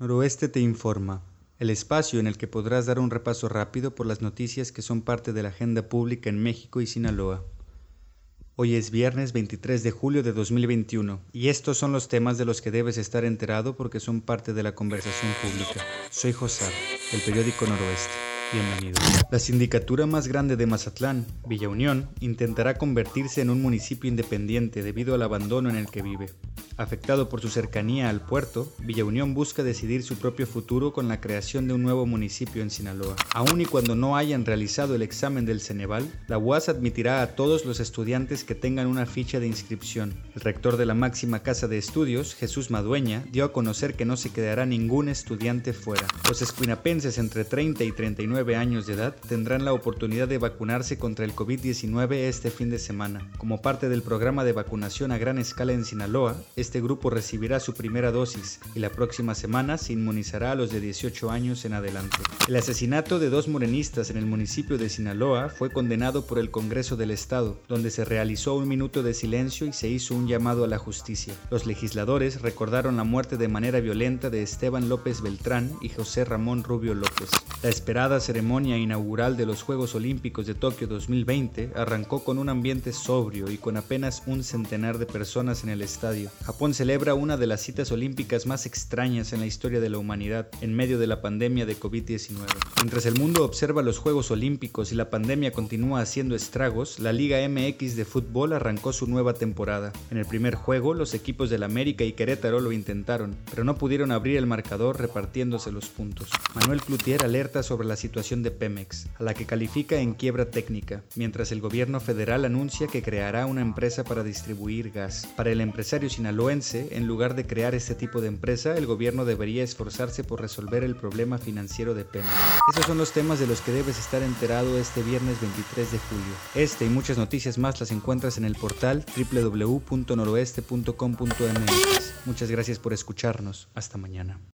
Noroeste te informa, el espacio en el que podrás dar un repaso rápido por las noticias que son parte de la agenda pública en México y Sinaloa. Hoy es viernes 23 de julio de 2021 y estos son los temas de los que debes estar enterado porque son parte de la conversación pública. Soy José, del periódico Noroeste. Bienvenido. La sindicatura más grande de Mazatlán, Villa Unión, intentará convertirse en un municipio independiente debido al abandono en el que vive. Afectado por su cercanía al puerto, Villa Unión busca decidir su propio futuro con la creación de un nuevo municipio en Sinaloa. Aun y cuando no hayan realizado el examen del Ceneval, la UAS admitirá a todos los estudiantes que tengan una ficha de inscripción. El rector de la máxima casa de estudios, Jesús Madueña, dio a conocer que no se quedará ningún estudiante fuera. Los escuinapenses entre 30 y 39 años de edad tendrán la oportunidad de vacunarse contra el COVID-19 este fin de semana. Como parte del programa de vacunación a gran escala en Sinaloa, este grupo recibirá su primera dosis y la próxima semana se inmunizará a los de 18 años en adelante. El asesinato de dos morenistas en el municipio de Sinaloa fue condenado por el Congreso del Estado, donde se realizó un minuto de silencio y se hizo un llamado a la justicia. Los legisladores recordaron la muerte de manera violenta de Esteban López Beltrán y José Ramón Rubio López. La esperada ceremonia inaugural de los Juegos Olímpicos de Tokio 2020 arrancó con un ambiente sobrio y con apenas un centenar de personas en el estadio. Japón celebra una de las citas olímpicas más extrañas en la historia de la humanidad en medio de la pandemia de COVID-19. Mientras el mundo observa los Juegos Olímpicos y la pandemia continúa haciendo estragos, la Liga MX de fútbol arrancó su nueva temporada. En el primer juego, los equipos del América y Querétaro lo intentaron, pero no pudieron abrir el marcador repartiéndose los puntos. Manuel Cloutier alerta sobre la de Pemex, a la que califica en quiebra técnica, mientras el gobierno federal anuncia que creará una empresa para distribuir gas. Para el empresario sinaloense, en lugar de crear este tipo de empresa, el gobierno debería esforzarse por resolver el problema financiero de Pemex. Esos son los temas de los que debes estar enterado este viernes 23 de julio. Este y muchas noticias más las encuentras en el portal www.noroeste.com.mx. Muchas gracias por escucharnos. Hasta mañana.